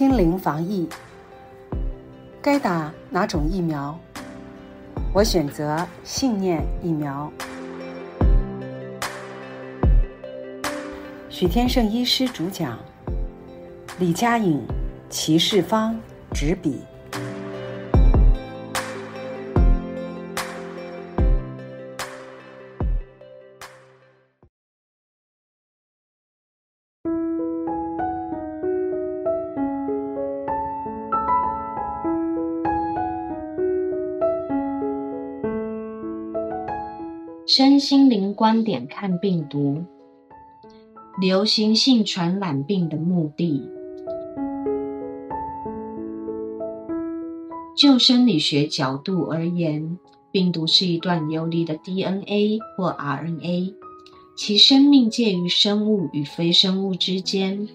心灵防疫，该打哪种疫苗？我选择信念疫苗。许天胜医师主讲，李佳颖、齐世芳执笔。身心灵观点看病毒，流行性传染病的目的。就生理学角度而言，病毒是一段游离的 DNA 或 RNA，其生命介于生物与非生物之间。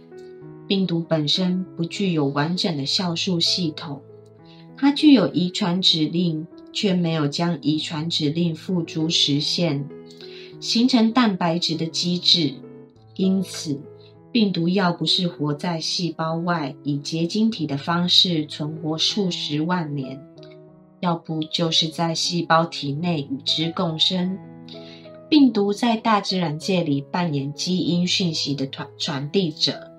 病毒本身不具有完整的酵素系统，它具有遗传指令。却没有将遗传指令付诸实现，形成蛋白质的机制。因此，病毒要不是活在细胞外，以结晶体的方式存活数十万年，要不就是在细胞体内与之共生。病毒在大自然界里扮演基因讯息的传传递者。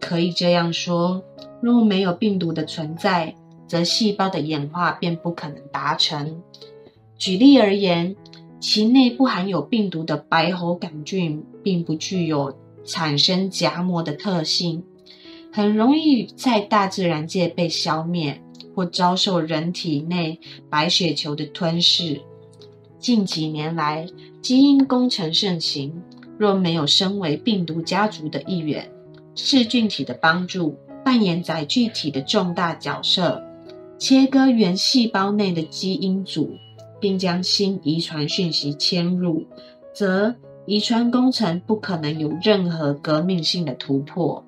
可以这样说，若没有病毒的存在，则细胞的演化便不可能达成。举例而言，其内不含有病毒的白喉杆菌，并不具有产生荚膜的特性，很容易在大自然界被消灭，或遭受人体内白血球的吞噬。近几年来，基因工程盛行，若没有身为病毒家族的一员，噬菌体的帮助，扮演载具体的重大角色。切割原细胞内的基因组，并将新遗传讯息迁入，则遗传工程不可能有任何革命性的突破。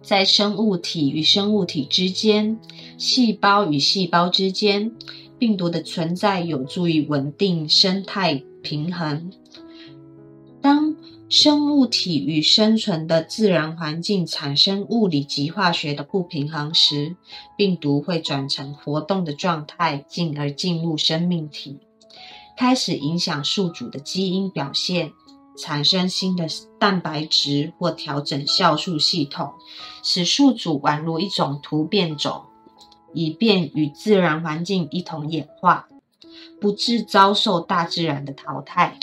在生物体与生物体之间、细胞与细胞之间，病毒的存在有助于稳定生态平衡。生物体与生存的自然环境产生物理及化学的不平衡时，病毒会转成活动的状态，进而进入生命体，开始影响宿主的基因表现，产生新的蛋白质或调整酵素系统，使宿主宛如一种突变种，以便与自然环境一同演化，不致遭受大自然的淘汰。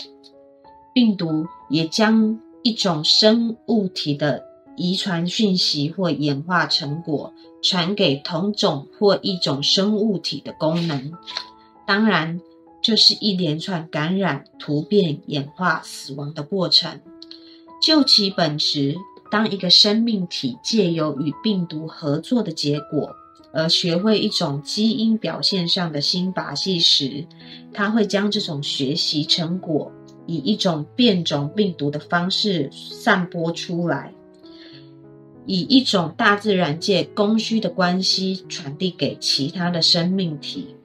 病毒也将一种生物体的遗传讯息或演化成果传给同种或一种生物体的功能。当然，这是一连串感染、突变、演化、死亡的过程。就其本质，当一个生命体借由与病毒合作的结果而学会一种基因表现上的新把戏时，它会将这种学习成果。以一种变种病毒的方式散播出来，以一种大自然界供需的关系传递给其他的生命体。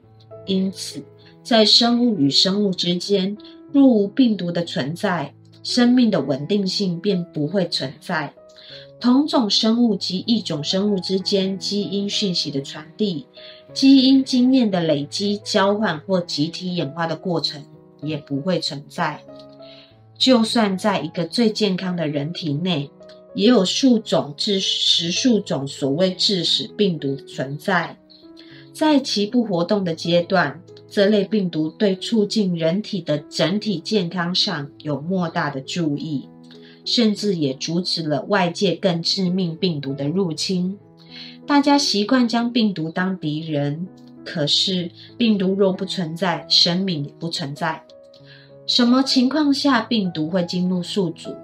因此，在生物与生物之间，若无病毒的存在，生命的稳定性便不会存在。同种生物及异种生物之间基因讯息的传递、基因经验的累积、交换或集体演化的过程。也不会存在。就算在一个最健康的人体内，也有数种至十数种所谓致死病毒存在。在其不活动的阶段，这类病毒对促进人体的整体健康上有莫大的注意，甚至也阻止了外界更致命病毒的入侵。大家习惯将病毒当敌人。可是，病毒若不存在，生命也不存在。什么情况下病毒会进入宿主？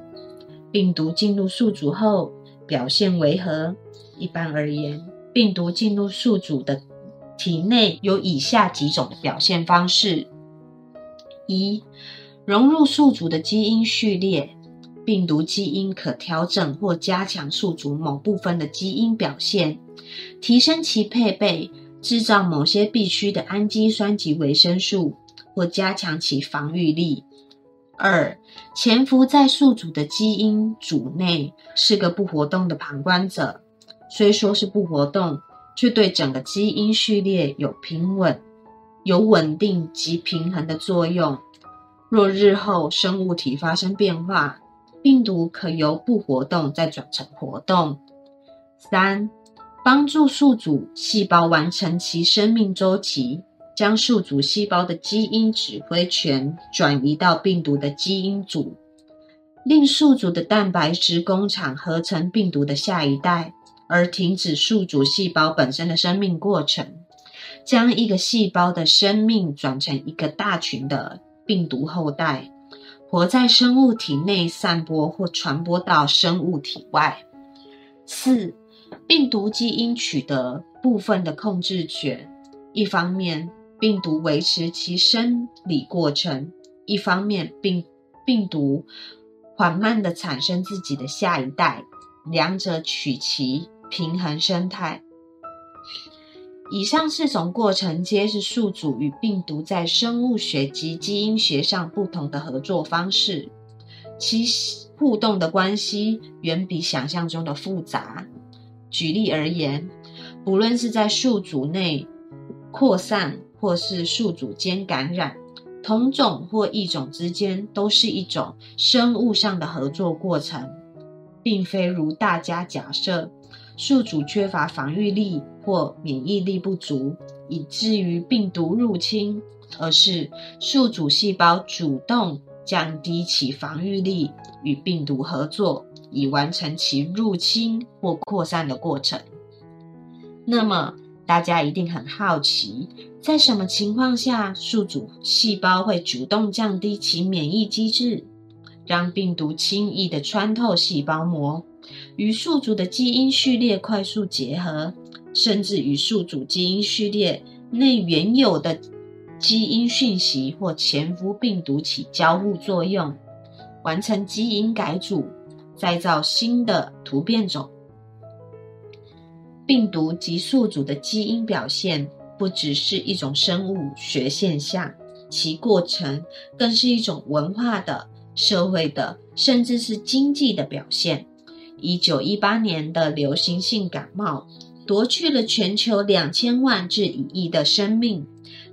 病毒进入宿主后表现为何？一般而言，病毒进入宿主的体内有以下几种表现方式：一、融入宿主的基因序列，病毒基因可调整或加强宿主某部分的基因表现，提升其配备。制造某些必需的氨基酸及维生素，或加强其防御力。二、潜伏在宿主的基因组内，是个不活动的旁观者，虽说是不活动，却对整个基因序列有平稳、有稳定及平衡的作用。若日后生物体发生变化，病毒可由不活动再转成活动。三、帮助宿主细胞完成其生命周期。将宿主细胞的基因指挥权转移到病毒的基因组，令宿主的蛋白质工厂合成病毒的下一代，而停止宿主细胞本身的生命过程，将一个细胞的生命转成一个大群的病毒后代，活在生物体内散播或传播到生物体外。四、病毒基因取得部分的控制权，一方面。病毒维持其生理过程，一方面病病毒缓慢的产生自己的下一代，两者取其平衡生态。以上四种过程皆是宿主与病毒在生物学及基因学上不同的合作方式，其互动的关系远比想象中的复杂。举例而言，不论是在宿主内扩散。或是宿主间感染，同种或异种之间都是一种生物上的合作过程，并非如大家假设，宿主缺乏防御力或免疫力不足，以至于病毒入侵，而是宿主细胞主动降低其防御力，与病毒合作，以完成其入侵或扩散的过程。那么，大家一定很好奇。在什么情况下，宿主细胞会主动降低其免疫机制，让病毒轻易的穿透细胞膜，与宿主的基因序列快速结合，甚至与宿主基因序列内原有的基因讯息或潜伏病毒起交互作用，完成基因改组，再造新的突变种。病毒及宿主的基因表现。不只是一种生物学现象，其过程更是一种文化的、社会的，甚至是经济的表现。一九一八年的流行性感冒夺去了全球两千万至一亿的生命，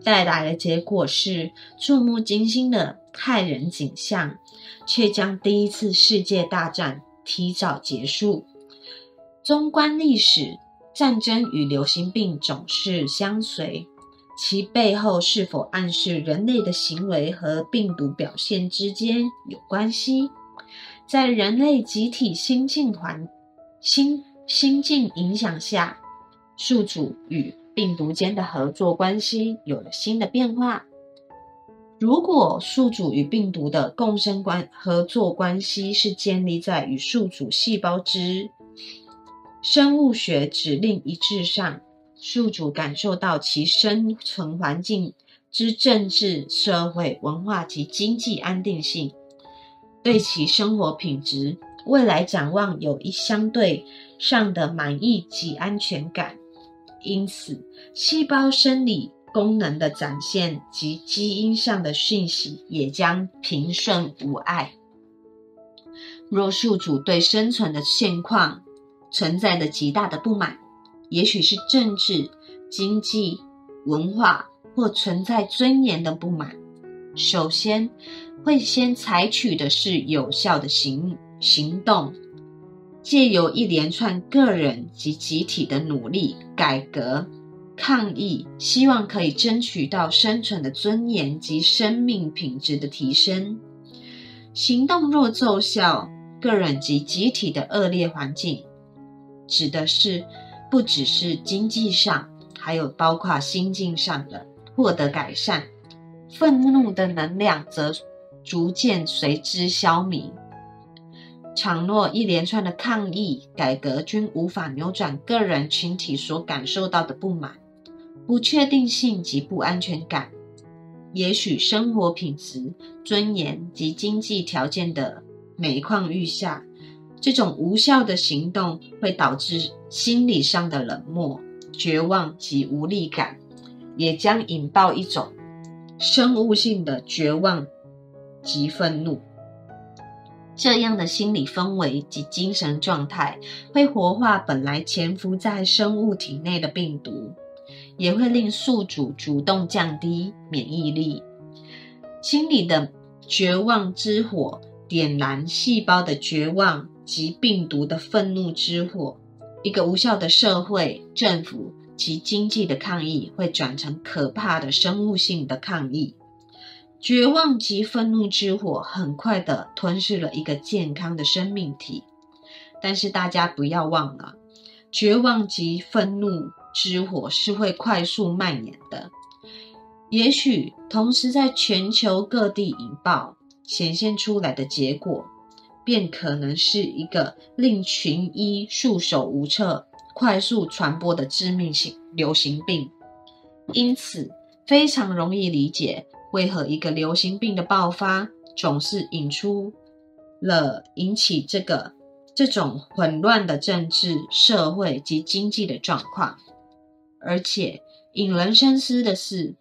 带来的结果是触目惊心的骇人景象，却将第一次世界大战提早结束。纵观历史。战争与流行病总是相随，其背后是否暗示人类的行为和病毒表现之间有关系？在人类集体心境环心心境影响下，宿主与病毒间的合作关系有了新的变化。如果宿主与病毒的共生关合作关系是建立在与宿主细胞之生物学指令一致上，宿主感受到其生存环境之政治、社会、文化及经济安定性，对其生活品质、未来展望有一相对上的满意及安全感。因此，细胞生理功能的展现及基因上的讯息也将平顺无碍。若宿主对生存的现况，存在着极大的不满，也许是政治、经济、文化或存在尊严的不满。首先，会先采取的是有效的行行动，借由一连串个人及集体的努力、改革、抗议，希望可以争取到生存的尊严及生命品质的提升。行动若奏效，个人及集体的恶劣环境。指的是不只是经济上，还有包括心境上的获得改善。愤怒的能量则逐渐随之消弭。倘若一连串的抗议、改革均无法扭转个人群体所感受到的不满、不确定性及不安全感，也许生活品质、尊严及经济条件的每况愈下。这种无效的行动会导致心理上的冷漠、绝望及无力感，也将引爆一种生物性的绝望及愤怒。这样的心理氛围及精神状态，会活化本来潜伏在生物体内的病毒，也会令宿主主动降低免疫力。心理的绝望之火，点燃细胞的绝望及病毒的愤怒之火。一个无效的社会、政府及经济的抗议，会转成可怕的生物性的抗议。绝望及愤怒之火很快的吞噬了一个健康的生命体，但是大家不要忘了，绝望及愤怒之火是会快速蔓延的。也许同时在全球各地引爆，显现出来的结果，便可能是一个令群医束手无策、快速传播的致命性流行病。因此，非常容易理解。为何一个流行病的爆发总是引出了引起这个这种混乱的政治、社会及经济的状况？而且引人深思的是，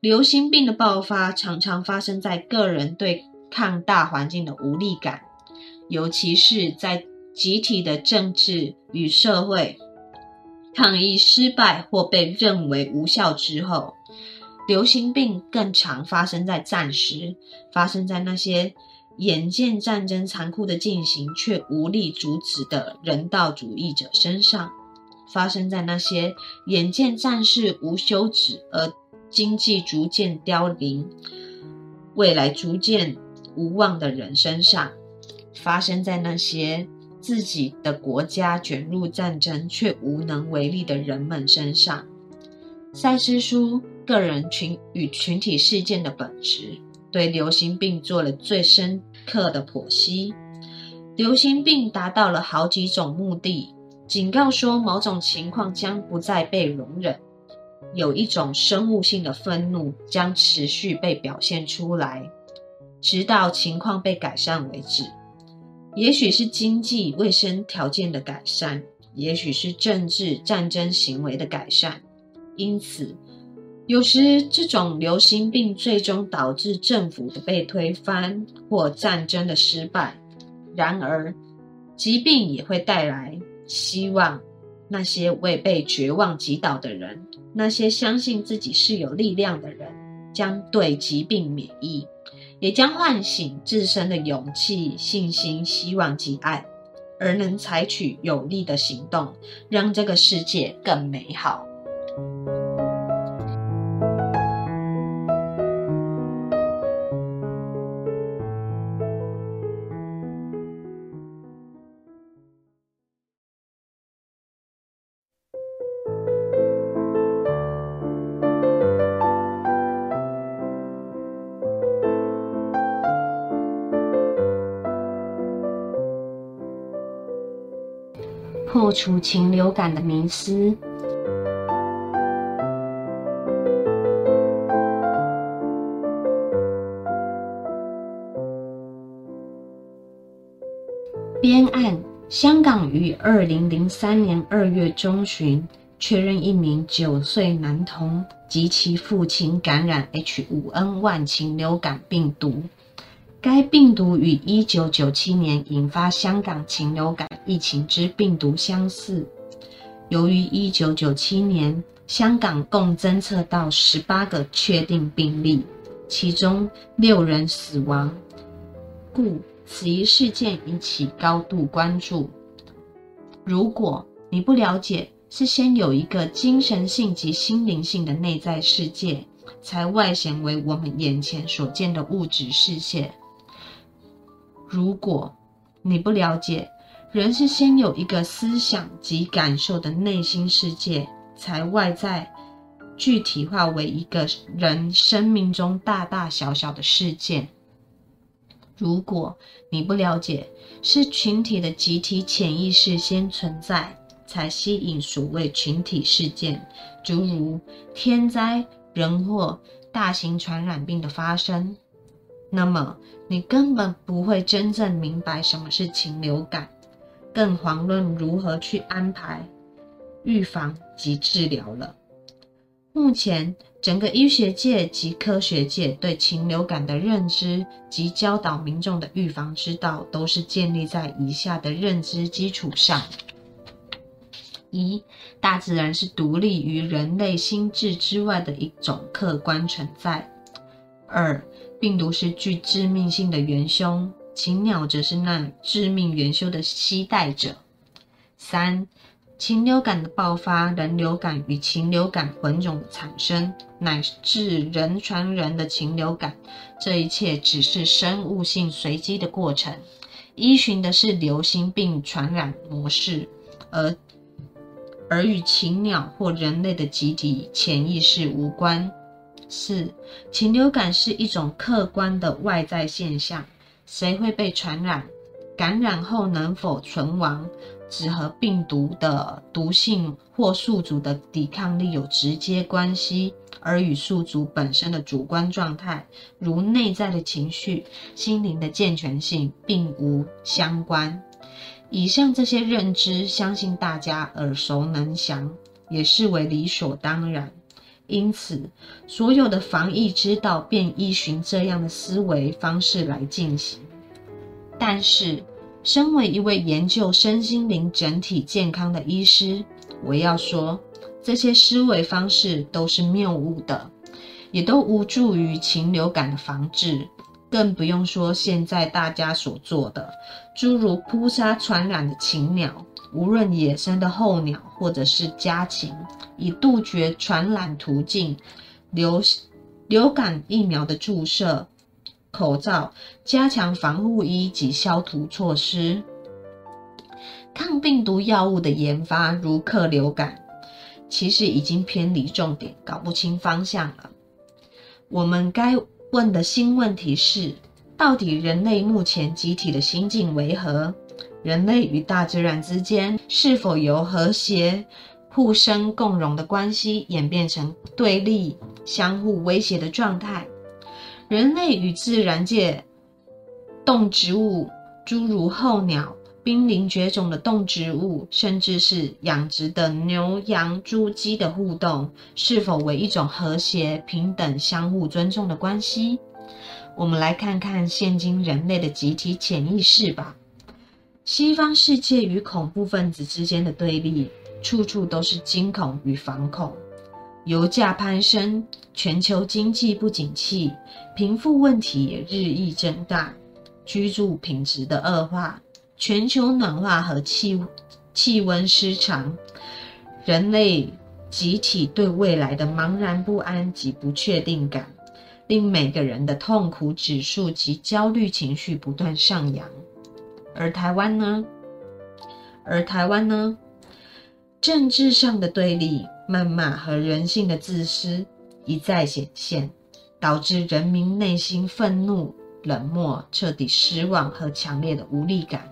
流行病的爆发常常发生在个人对抗大环境的无力感，尤其是在集体的政治与社会抗议失败或被认为无效之后。流行病更常发生在战时，发生在那些眼见战争残酷的进行却无力阻止的人道主义者身上，发生在那些眼见战事无休止而经济逐渐凋零、未来逐渐无望的人身上，发生在那些自己的国家卷入战争却无能为力的人们身上。赛斯书。个人群与群体事件的本质，对流行病做了最深刻的剖析。流行病达到了好几种目的：警告说某种情况将不再被容忍；有一种生物性的愤怒将持续被表现出来，直到情况被改善为止。也许是经济卫生条件的改善，也许是政治战争行为的改善。因此。有时，这种流行病最终导致政府的被推翻或战争的失败。然而，疾病也会带来希望。那些未被绝望击倒的人，那些相信自己是有力量的人，将对疾病免疫，也将唤醒自身的勇气、信心、希望及爱，而能采取有力的行动，让这个世界更美好。除禽流感的迷思。编案：香港于二零零三年二月中旬确认一名九岁男童及其父亲感染 H5N1 禽流感病毒。该病毒与1997年引发香港禽流感疫情之病毒相似。由于1997年香港共侦测到18个确定病例，其中六人死亡，故此一事件引起高度关注。如果你不了解，是先有一个精神性及心灵性的内在世界，才外显为我们眼前所见的物质世界。如果你不了解，人是先有一个思想及感受的内心世界，才外在具体化为一个人生命中大大小小的事件。如果你不了解，是群体的集体潜意识先存在，才吸引所谓群体事件，诸如天灾、人祸、大型传染病的发生。那么，你根本不会真正明白什么是禽流感，更遑论如何去安排预防及治疗了。目前，整个医学界及科学界对禽流感的认知及教导民众的预防之道，都是建立在以下的认知基础上：一、大自然是独立于人类心智之外的一种客观存在；二、病毒是具致命性的元凶，禽鸟则是那致命元凶的携带者；三、禽流感的爆发，人流感与禽流感混种产生，乃至人传人的禽流感，这一切只是生物性随机的过程，依循的是流行病传染模式，而而与禽鸟或人类的集体潜意识无关。四，禽流感是一种客观的外在现象，谁会被传染，感染后能否存亡？只和病毒的毒性或宿主的抵抗力有直接关系，而与宿主本身的主观状态，如内在的情绪、心灵的健全性，并无相关。以上这些认知，相信大家耳熟能详，也视为理所当然。因此，所有的防疫之道便依循这样的思维方式来进行。但是，身为一位研究身心灵整体健康的医师，我要说，这些思维方式都是谬误的，也都无助于禽流感的防治。更不用说现在大家所做的，诸如扑杀传染的禽鸟，无论野生的候鸟或者是家禽，以杜绝传染途径；流流感疫苗的注射。口罩、加强防护衣及消毒措施，抗病毒药物的研发，如克流感，其实已经偏离重点，搞不清方向了。我们该问的新问题是：到底人类目前集体的心境为何？人类与大自然之间是否由和谐、互生共荣的关系，演变成对立、相互威胁的状态？人类与自然界动植物，诸如候鸟、濒临绝种的动植物，甚至是养殖的牛、羊、猪、鸡的互动，是否为一种和谐、平等、相互尊重的关系？我们来看看现今人类的集体潜意识吧。西方世界与恐怖分子之间的对立，处处都是惊恐与反恐。油价攀升，全球经济不景气，贫富问题也日益增大，居住品质的恶化，全球暖化和气气温失常，人类集体对未来的茫然不安及不确定感，令每个人的痛苦指数及焦虑情绪不断上扬。而台湾呢？而台湾呢？政治上的对立。谩骂和人性的自私一再显现，导致人民内心愤怒、冷漠、彻底失望和强烈的无力感。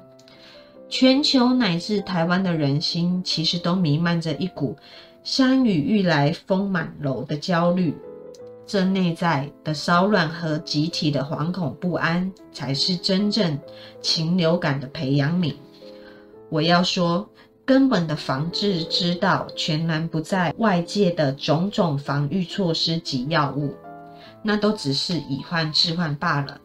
全球乃至台湾的人心，其实都弥漫着一股“山雨欲来风满楼”的焦虑。这内在的骚乱和集体的惶恐不安，才是真正禽流感的培养皿。我要说。根本的防治之道，全然不在外界的种种防御措施及药物，那都只是以患治患罢了。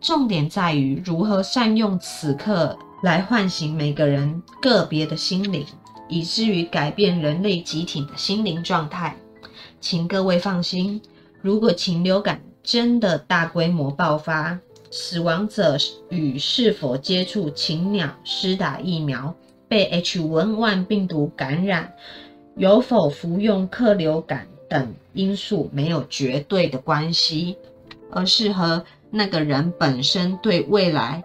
重点在于如何善用此刻来唤醒每个人个别的心灵，以至于改变人类集体的心灵状态。请各位放心，如果禽流感真的大规模爆发，死亡者与是否接触禽鸟、施打疫苗。被 H1N1 病毒感染，有否服用克流感等因素没有绝对的关系，而是和那个人本身对未来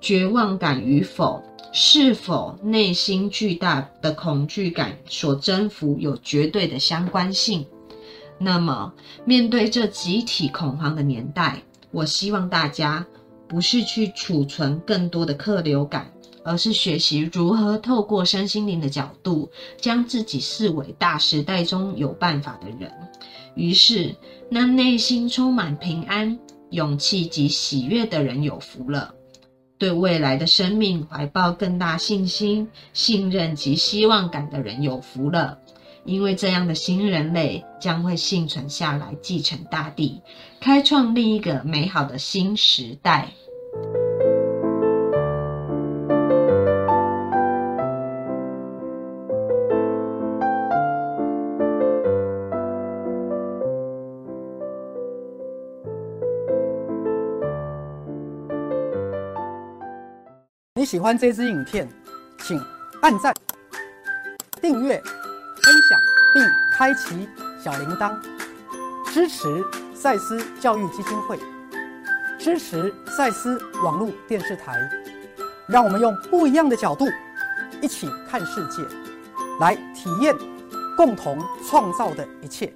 绝望感与否，是否内心巨大的恐惧感所征服有绝对的相关性。那么，面对这集体恐慌的年代，我希望大家不是去储存更多的客流感。而是学习如何透过身心灵的角度，将自己视为大时代中有办法的人。于是，那内心充满平安、勇气及喜悦的人有福了；对未来的生命怀抱更大信心、信任及希望感的人有福了；因为这样的新人类将会幸存下来，继承大地，开创另一个美好的新时代。你喜欢这支影片，请按赞、订阅、并开启小铃铛，支持赛斯教育基金会，支持赛斯网络电视台，让我们用不一样的角度一起看世界，来体验共同创造的一切。